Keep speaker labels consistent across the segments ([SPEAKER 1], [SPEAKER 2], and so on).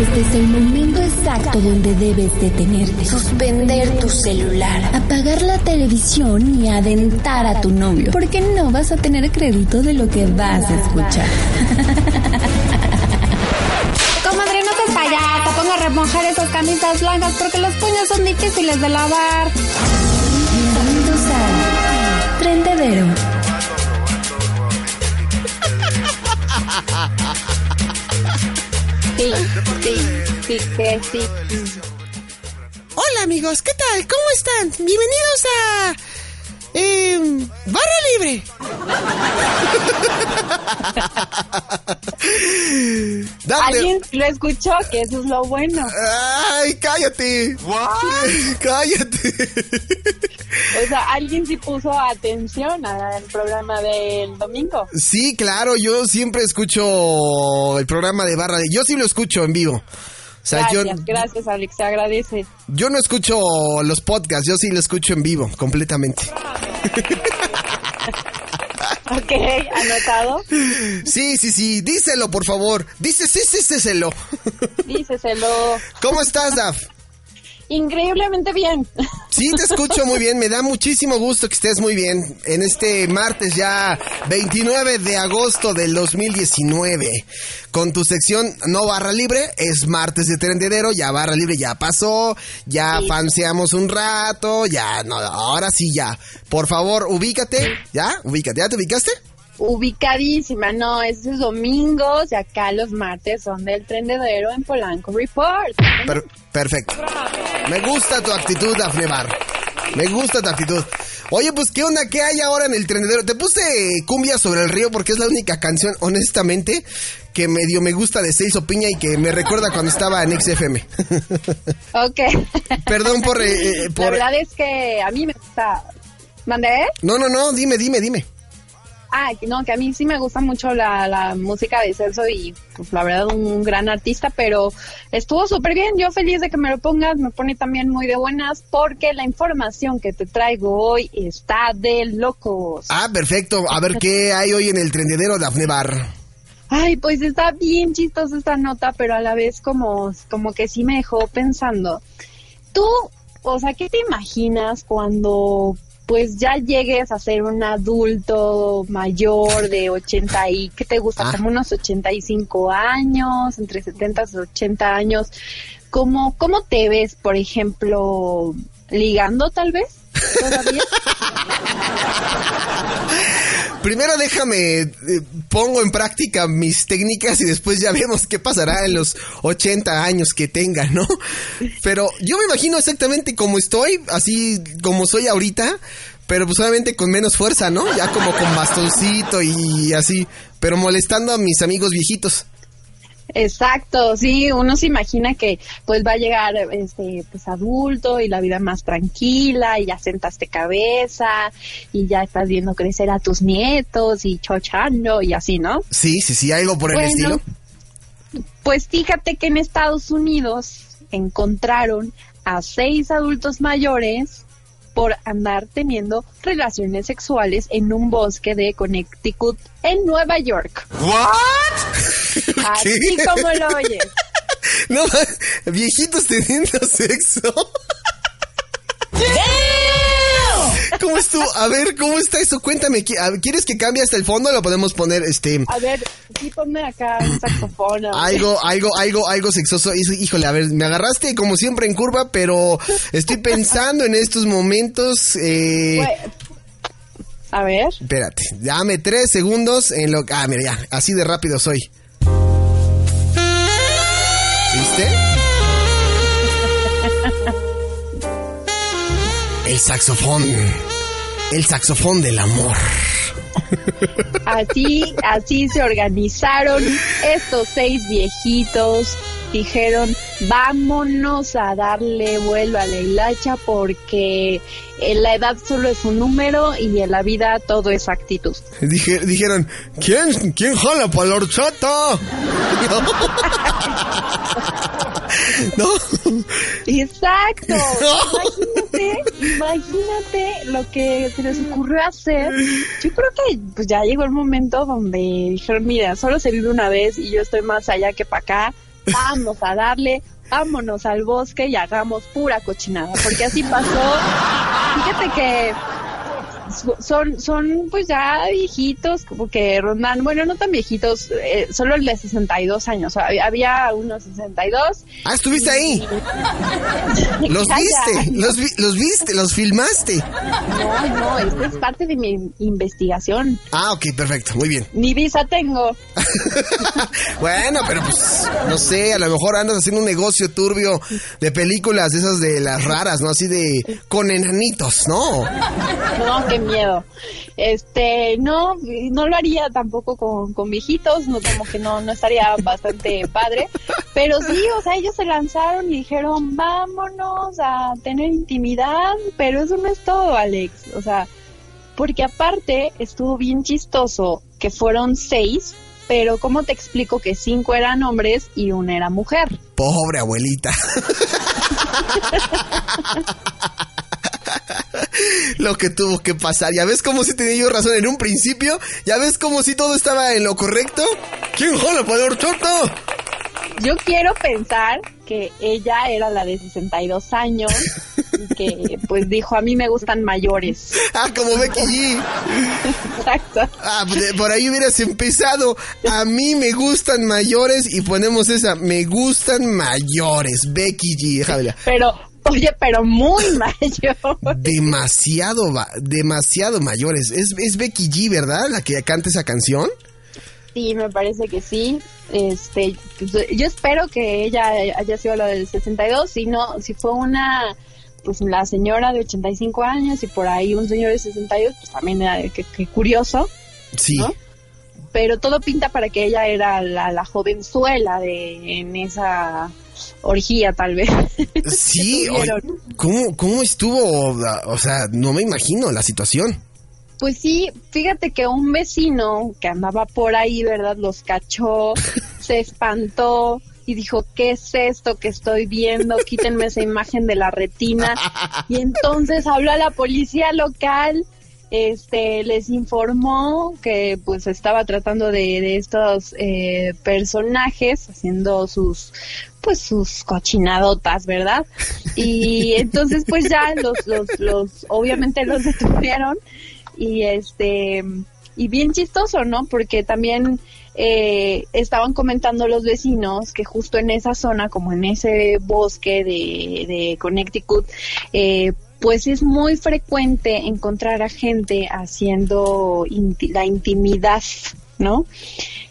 [SPEAKER 1] Este es el momento exacto donde debes detenerte, suspender tu celular, apagar la televisión y aventar a tu novio, porque no vas a tener crédito de lo que vas a escuchar.
[SPEAKER 2] Comadre, no te payata, ponga a remojar esas camisas blancas porque los puños son difíciles de lavar.
[SPEAKER 1] Bienvenidos a Trendedero.
[SPEAKER 2] Sí, sí, sí, sí.
[SPEAKER 3] Hola amigos, ¿qué tal? ¿Cómo están? Bienvenidos a... Eh, barra libre. Dale.
[SPEAKER 2] Alguien lo escuchó, que eso es lo bueno.
[SPEAKER 3] Ay, cállate. Cállate.
[SPEAKER 2] O sea, alguien sí puso atención al programa del domingo.
[SPEAKER 3] Sí, claro, yo siempre escucho el programa de barra de... Yo sí lo escucho en vivo. Sea,
[SPEAKER 2] Gracias,
[SPEAKER 3] yo,
[SPEAKER 2] gracias, Alex, se agradece.
[SPEAKER 3] yo no escucho los podcasts, yo sí lo escucho en vivo, completamente.
[SPEAKER 2] Ok, anotado.
[SPEAKER 3] Sí, sí, sí, díselo, por favor. Dice, sí, sí, díselo.
[SPEAKER 2] Díceselo.
[SPEAKER 3] ¿Cómo estás, Daf?
[SPEAKER 2] Increíblemente bien.
[SPEAKER 3] Sí, te escucho muy bien. Me da muchísimo gusto que estés muy bien en este martes ya 29 de agosto del 2019. Con tu sección No Barra Libre, es martes de Trendedero, ya Barra Libre ya pasó, ya
[SPEAKER 2] Sí.
[SPEAKER 3] fanseamos un rato, ya, no, ahora sí ya. Por favor, ubícate, ¿ya? Ubícate, ¿ya te ubicaste?
[SPEAKER 2] Ubicadísima, no, es domingos y acá los martes son del trendedero en Polanco Report.
[SPEAKER 3] Per- perfecto. Me gusta tu actitud, Dafne Bar. Me gusta tu actitud. Oye, pues, ¿qué onda? ¿Qué hay ahora en el trendedero? Te puse cumbia sobre el río porque es la única canción, honestamente, que medio me gusta de Seis Piña y que me recuerda cuando estaba en XFM.
[SPEAKER 2] Ok.
[SPEAKER 3] Perdón por... eh, eh,
[SPEAKER 2] La
[SPEAKER 3] por...
[SPEAKER 2] verdad es que a mí me gusta... ¿Mandé?
[SPEAKER 3] No, no, no, dime, dime, dime.
[SPEAKER 2] Ah, no, que a mí sí me gusta mucho la, la música de Celso y pues la verdad un gran artista, pero estuvo súper bien, yo feliz de que me lo pongas, me pone también muy de buenas porque la información que te traigo hoy está de locos.
[SPEAKER 3] Ah, perfecto. A ver, ¿qué hay hoy en el trendedero, Dafne Bar?
[SPEAKER 2] Ay, pues está bien chistosa esta nota, pero a la vez como, como que sí me dejó pensando. Tú, o sea, ¿qué te imaginas cuando pues ya llegues a ser un adulto mayor de 80 y, ¿qué te gusta?
[SPEAKER 3] Ah.
[SPEAKER 2] Como unos 85 años, entre 70 y 80 años. ¿Cómo, ¿Cómo te ves, por ejemplo, ligando tal vez? ¿Todavía?
[SPEAKER 3] Primero déjame, eh, pongo en práctica mis técnicas y después ya vemos qué pasará en los 80 años que tenga, ¿no? Pero yo me imagino exactamente como estoy, así como soy ahorita, pero pues con menos fuerza, ¿no? Ya como con bastoncito y así, pero molestando a mis amigos viejitos.
[SPEAKER 2] Exacto, sí, uno se imagina que pues va a llegar este pues adulto y la vida más tranquila y ya sentaste cabeza y ya estás viendo crecer a tus nietos y chochando y así, ¿no?
[SPEAKER 3] Sí, sí, sí, algo por el estilo.
[SPEAKER 2] Pues fíjate que en Estados Unidos encontraron a seis adultos mayores por andar teniendo relaciones sexuales en un bosque de Connecticut en Nueva York. Así
[SPEAKER 3] ¿Qué?
[SPEAKER 2] como lo oyes.
[SPEAKER 3] No, viejitos teniendo sexo. ¿Cómo estuvo? A ver, ¿cómo está eso? Cuéntame, ¿qui- a ver, ¿quieres que cambie hasta el fondo? Lo podemos poner, este,
[SPEAKER 2] A ver, sí ponme acá un saxofón.
[SPEAKER 3] algo, algo, algo, algo sexoso. Híjole, a ver, me agarraste como siempre en curva, pero estoy pensando en estos momentos. Eh,
[SPEAKER 2] A ver.
[SPEAKER 3] espérate, dame tres segundos en lo. Ah, mira, ya, así de rápido soy. El saxofón. El saxofón del amor.
[SPEAKER 2] Así, así se organizaron estos seis viejitos. Dijeron, vámonos a darle vuelo a la hilacha porque en la edad solo es un número y en la vida todo es actitud.
[SPEAKER 3] dijeron, ¿quién, quién jala para la horchata?
[SPEAKER 2] ¿No? Exacto. Imagínate, imagínate lo que se les ocurrió hacer. Yo creo que pues ya llegó el momento donde dijeron, mira, solo se vive una vez y yo estoy más allá que para acá. Vamos a darle, vámonos al bosque y hagamos pura cochinada. Porque así pasó. Fíjate que son, son pues ya viejitos, como que rondan, bueno, no tan viejitos, eh, solo el de 62 años, había, unos 62.
[SPEAKER 3] Ah, estuviste ahí. los viste, los, los viste, los filmaste.
[SPEAKER 2] No, no, esto es parte de mi investigación.
[SPEAKER 3] Ah, ok, perfecto, muy bien.
[SPEAKER 2] Ni visa tengo.
[SPEAKER 3] bueno, pero pues, no sé, a lo mejor andas haciendo un negocio turbio de películas, esas de las raras, ¿no? Así de con enanitos, ¿no?
[SPEAKER 2] No, que miedo. Este, no, no lo haría tampoco con, con viejitos, no como que no, no estaría bastante padre, pero sí, o sea, ellos se lanzaron y dijeron, vámonos a tener intimidad, pero eso no es todo, Alex, o sea, porque aparte estuvo bien chistoso que fueron seis, pero ¿cómo te explico que cinco eran hombres y una era mujer?
[SPEAKER 3] Pobre abuelita. lo que tuvo que pasar. Ya ves cómo si tenía yo razón en un principio. Ya ves cómo si todo estaba en lo correcto. ¿Quién jala para el
[SPEAKER 2] Yo quiero pensar que ella era la de 62 años y que pues dijo, a mí me gustan mayores.
[SPEAKER 3] Ah, como Becky G.
[SPEAKER 2] Exacto.
[SPEAKER 3] Ah, por ahí hubieras empezado. A mí me gustan mayores y ponemos esa, me gustan mayores. Becky G, déjame
[SPEAKER 2] Pero Oye, pero muy mayor.
[SPEAKER 3] Demasiado, demasiado mayores. Es, es Becky G, ¿verdad? La que canta esa canción.
[SPEAKER 2] Sí, me parece que sí. Este, pues, yo espero que ella haya sido la del 62, si no, si fue una, pues la señora de 85 años y por ahí un señor de 62, pues también era que, curioso.
[SPEAKER 3] Sí.
[SPEAKER 2] Pero todo pinta para que ella era la, la jovenzuela de en esa orgía tal vez.
[SPEAKER 3] Sí, ¿cómo, ¿cómo estuvo? O sea, no me imagino la situación.
[SPEAKER 2] Pues sí, fíjate que un vecino que andaba por ahí, ¿verdad? Los cachó, se espantó y dijo, ¿qué es esto que estoy viendo? Quítenme esa imagen de la retina. Y entonces habló a la policía local este les informó que pues estaba tratando de, estos eh, personajes haciendo sus pues sus cochinadotas, ¿verdad? Y entonces pues ya los, los, los, obviamente los detuvieron y este, y bien chistoso, ¿no? Porque también eh, estaban comentando los vecinos que justo en esa zona, como en ese bosque de, de Connecticut, eh, pues es muy frecuente encontrar a gente haciendo la intimidad, ¿no?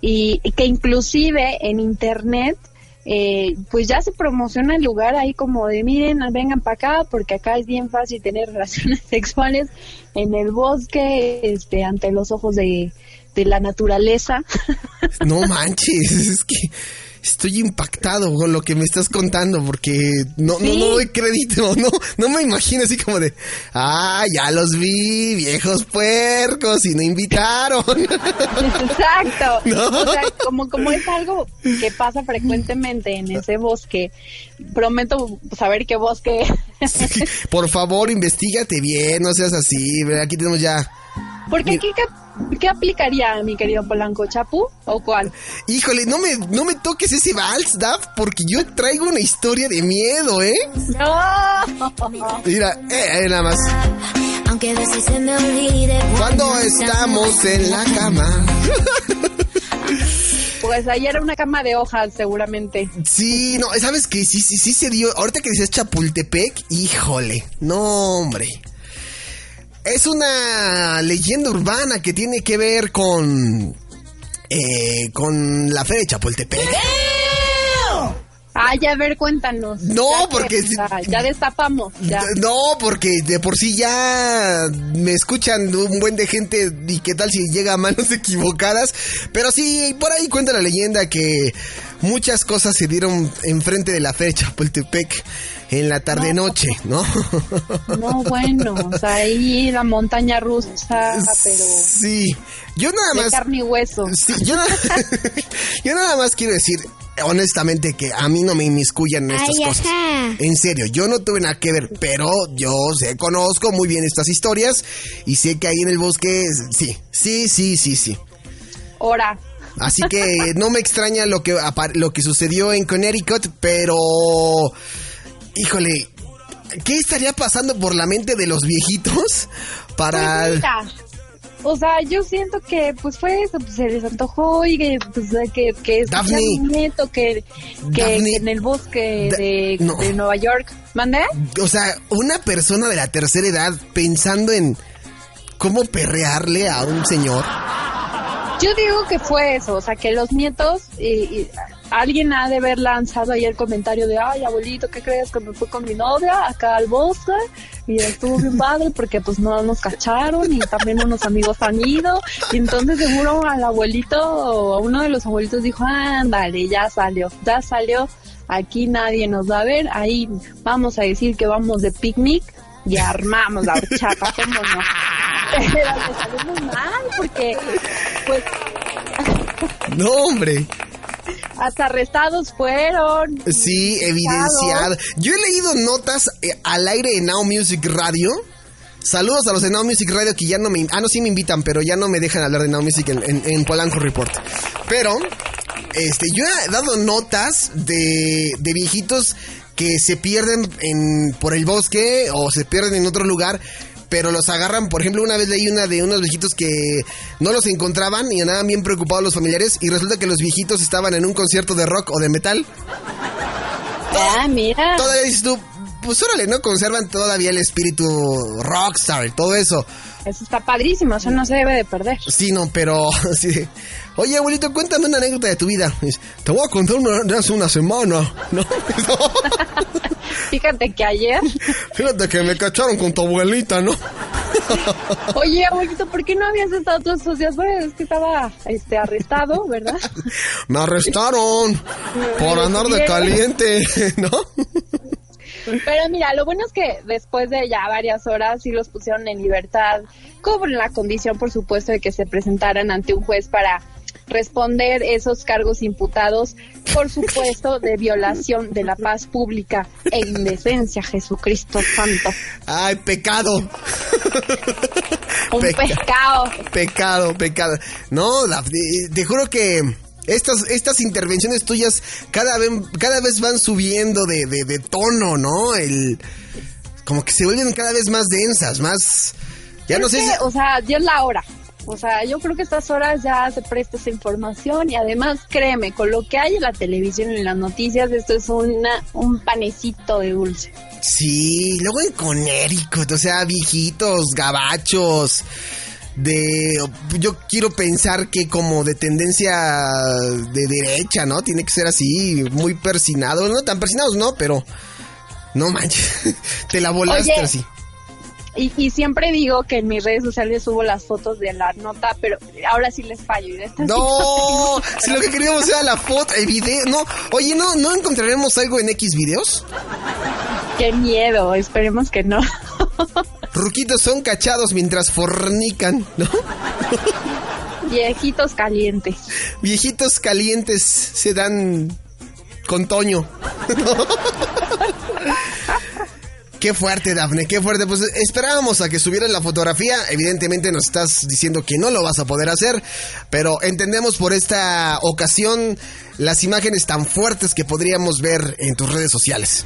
[SPEAKER 2] Y, que inclusive en internet, eh, pues ya se promociona el lugar ahí como de miren, vengan para acá porque acá es bien fácil tener relaciones sexuales en el bosque, este, ante los ojos de, de la naturaleza.
[SPEAKER 3] No manches, es que estoy impactado con lo que me estás contando porque no, no, no doy crédito, no, no me imagino así como de, ah, ya los vi, viejos puercos y no invitaron.
[SPEAKER 2] Exacto. O sea, como, como es algo que pasa frecuentemente en ese bosque, prometo saber qué bosque.
[SPEAKER 3] por favor, investigate bien, no seas así, aquí tenemos ya
[SPEAKER 2] porque aquí, ¿qué, aplicaría, mi querido Polanco? ¿Chapu o cuál?
[SPEAKER 3] Híjole, no me, no me toques ese vals, Daf, porque yo traigo una historia de miedo, ¿eh?
[SPEAKER 2] No.
[SPEAKER 3] Mira, eh, eh nada más. Aunque se me olvide cuando estamos en la cama.
[SPEAKER 2] Pues ahí era una cama de hojas, seguramente.
[SPEAKER 3] Sí, no, ¿sabes qué? Sí, sí, sí se dio. Ahorita que dices Chapultepec, híjole. No, hombre. Es una leyenda urbana que tiene que ver con. Eh, con la fe de Chapultepec.
[SPEAKER 2] Ah, Ay, a ver, cuéntanos.
[SPEAKER 3] No,
[SPEAKER 2] Ya
[SPEAKER 3] porque-
[SPEAKER 2] ya destapamos. Ya.
[SPEAKER 3] No, porque de por sí ya me escuchan un buen de gente y qué tal si llega a manos equivocadas. Pero sí, por ahí cuenta la leyenda que muchas cosas se dieron enfrente de la fe de Chapultepec en la tarde-noche, ¿no?
[SPEAKER 2] No, bueno, o sea, ahí la montaña rusa, pero
[SPEAKER 3] Sí, yo nada
[SPEAKER 2] de
[SPEAKER 3] más...
[SPEAKER 2] carne y hueso.
[SPEAKER 3] Sí, yo, na- yo nada más quiero decir, honestamente, que a mí no me inmiscuyan en estas
[SPEAKER 1] Ay,
[SPEAKER 3] cosas.
[SPEAKER 1] ajá.
[SPEAKER 3] En serio, yo no tuve nada que ver, pero yo sé, conozco muy bien estas historias y sé que ahí en el bosque, sí, sí, sí, sí, sí.
[SPEAKER 2] Ahora,
[SPEAKER 3] Así que no me extraña lo que, lo que sucedió en Connecticut, pero... Híjole, ¿qué estaría pasando por la mente de los viejitos para...
[SPEAKER 2] Pues mira, o sea, yo siento que pues fue eso, pues se les antojó y que pues que que
[SPEAKER 3] Daphne.
[SPEAKER 2] un nieto que que,
[SPEAKER 3] Daphne.
[SPEAKER 2] que en el bosque
[SPEAKER 3] Da-
[SPEAKER 2] de,
[SPEAKER 3] no.
[SPEAKER 2] de Nueva York, ¿mandé?
[SPEAKER 3] O sea, una persona de la tercera edad pensando en cómo perrearle a un señor.
[SPEAKER 2] Yo digo que fue eso, o sea, que los nietos y, y alguien ha de haber lanzado ahí el comentario de, "Ay, abuelito, ¿qué crees que me fui con mi novia acá al bosque?" Y estuvo bien padre porque pues no nos cacharon y también unos amigos han ido. Y entonces seguro al abuelito o a uno de los abuelitos dijo, ándale, ya salió, ya salió, aquí nadie nos va a ver, ahí vamos a decir que vamos de picnic y armamos la horchata, ¿cómo no? Pero le salió muy mal porque pues
[SPEAKER 3] No, hombre.
[SPEAKER 2] Hasta arrestados fueron.
[SPEAKER 3] Sí, evidenciado. Yo he leído notas eh, al aire en Now Music Radio. Saludos a los de Now Music Radio que ya no me... Ah, no, sí me invitan, pero ya no me dejan hablar de Now Music en, en- en Polanco Report. Pero, este, yo he dado notas de, de viejitos que se pierden en, por el bosque o se pierden en otro lugar, pero los agarran. Por ejemplo, una vez leí una de unos viejitos que no los encontraban y andaban bien preocupados los familiares y resulta que los viejitos estaban en un concierto de rock o de metal.
[SPEAKER 2] Ah, mira.
[SPEAKER 3] Todavía dices tú, pues órale, ¿no? Conservan todavía el espíritu rockstar y todo eso.
[SPEAKER 2] Eso está padrísimo, eso no se debe de perder.
[SPEAKER 3] Sí, no, pero... sí Oye, abuelito, cuéntame una anécdota de tu vida. Te voy a contar una de hace una semana. ¿No?
[SPEAKER 2] Fíjate que ayer,
[SPEAKER 3] Fíjate que me cacharon con tu abuelita, ¿no?
[SPEAKER 2] oye, abuelito, ¿por qué no habías estado todos esos días? Bueno, es que estaba este arrestado, ¿verdad?
[SPEAKER 3] Me arrestaron por andar de caliente, ¿no?
[SPEAKER 2] Pero mira, lo bueno es que después de ya varias horas sí los pusieron en libertad, con la condición, por supuesto, de que se presentaran ante un juez para responder esos cargos imputados, por supuesto, de violación de la paz pública e indecencia, Jesucristo Santo.
[SPEAKER 3] Ay, pecado.
[SPEAKER 2] Un
[SPEAKER 3] Peca-
[SPEAKER 2] pescado.
[SPEAKER 3] Pecado, pecado. No, Dafne, te juro que estas, estas intervenciones tuyas cada vez, cada vez van subiendo de, de, de tono, ¿no? El, como que se vuelven cada vez más densas, más... Ya no sé
[SPEAKER 2] que,
[SPEAKER 3] si...
[SPEAKER 2] O sea, ya es la hora. O sea, yo creo que estas horas ya se presta esa información y además, créeme, con lo que hay en la televisión y en las noticias, esto es una, un panecito de dulce.
[SPEAKER 3] Sí, luego en Connecticut, o sea, viejitos, gabachos, de... Yo quiero pensar que como de tendencia de derecha, ¿no? Tiene que ser así, muy persinados, no tan persinados, no, pero... No manches, te la volaste
[SPEAKER 2] Oye,
[SPEAKER 3] así.
[SPEAKER 2] Y, y siempre digo que en mis redes sociales subo las fotos de la nota, pero ahora sí les fallo. y esta
[SPEAKER 3] No, si lo que queríamos era la foto, el video, no. Oye, ¿no, ¿no encontraremos algo en X videos?
[SPEAKER 2] Qué miedo, esperemos que no.
[SPEAKER 3] Ruquitos son cachados mientras fornican, ¿no?
[SPEAKER 2] Viejitos calientes.
[SPEAKER 3] Viejitos calientes se dan con Toño. Qué fuerte, Dafne, qué fuerte. Pues esperábamos a que subieras la fotografía. Evidentemente nos estás diciendo que no lo vas a poder hacer, pero entendemos por esta ocasión las imágenes tan fuertes que podríamos ver en tus redes sociales.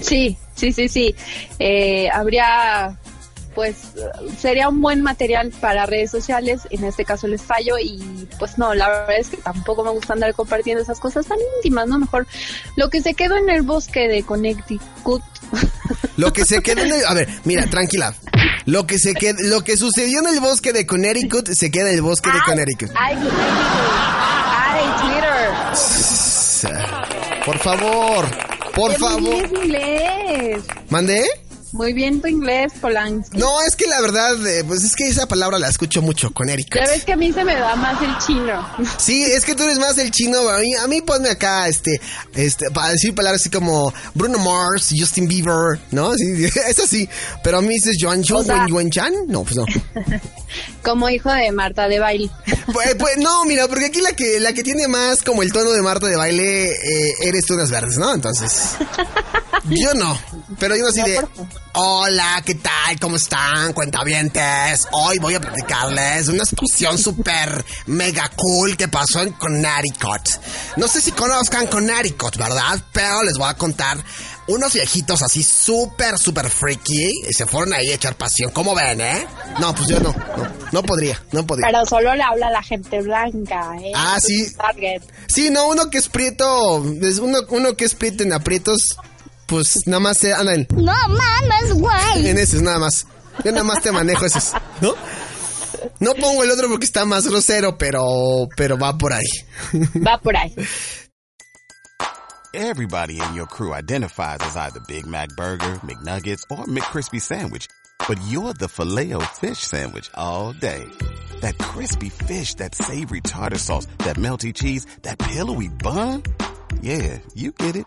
[SPEAKER 2] Sí, sí, sí, sí. Eh, habría, pues, sería un buen material para redes sociales. En este caso les fallo y, pues, no, la verdad es que tampoco me gusta andar compartiendo esas cosas tan íntimas, ¿no? Mejor lo que se quedó en el bosque de Connecticut.
[SPEAKER 3] Lo que se quedó en el... A ver, mira, tranquila. Lo que se qued- lo que sucedió en el bosque de Connecticut se queda en el bosque de Connecticut.
[SPEAKER 2] Ay, Twitter.
[SPEAKER 3] Por favor, por favor. ¿Mandé?
[SPEAKER 2] Muy bien tu inglés, Polanski.
[SPEAKER 3] No, es que la verdad, eh, pues es que esa palabra la escucho mucho con Erika.
[SPEAKER 2] Ya ves que a mí se me da más el chino.
[SPEAKER 3] Sí, es que tú eres más el chino. A mí, a mí ponme acá, este, este, para decir palabras así como Bruno Mars, Justin Bieber, ¿no? Sí, es así. Pero a mí dices Joan Chu,
[SPEAKER 2] O sea-
[SPEAKER 3] Wen Chan. No, pues no.
[SPEAKER 2] Como hijo de Marta de baile.
[SPEAKER 3] Pues, pues, no, mira, porque aquí la que, la que tiene más como el tono de Marta de baile eh, eres tú unas verdes, ¿no? Entonces. Yo no. Pero yo así
[SPEAKER 2] No,
[SPEAKER 3] de. Hola, ¿qué tal? ¿Cómo están? Cuentavientes. Hoy voy a platicarles una explosión súper mega cool que pasó en Connecticut. No sé si conozcan Connecticut, ¿verdad? Pero les voy a contar unos viejitos así súper, súper freaky. Y se fueron ahí a echar pasión. ¿Cómo ven, eh? No, pues yo no. No, no podría, no podría.
[SPEAKER 2] Pero solo le habla a la gente blanca, ¿eh?
[SPEAKER 3] Ah, sí.
[SPEAKER 2] Target.
[SPEAKER 3] Sí, no, uno que es prieto, es uno, uno que es prieto en aprietos, pues nada más se anda en,
[SPEAKER 1] No mames, güey.
[SPEAKER 3] en esos, nada más. Yo nada más te manejo esos, ¿no? No pongo el otro porque está más grosero, pero, pero va por ahí.
[SPEAKER 2] Va por ahí.
[SPEAKER 4] Everybody in your crew identifies as either Big Mac Burger, McNuggets, or McCrispy Sandwich. But you're the filet fish Sandwich all day. That crispy fish, that savory tartar sauce, that melty cheese, that pillowy bun. Yeah, you get it.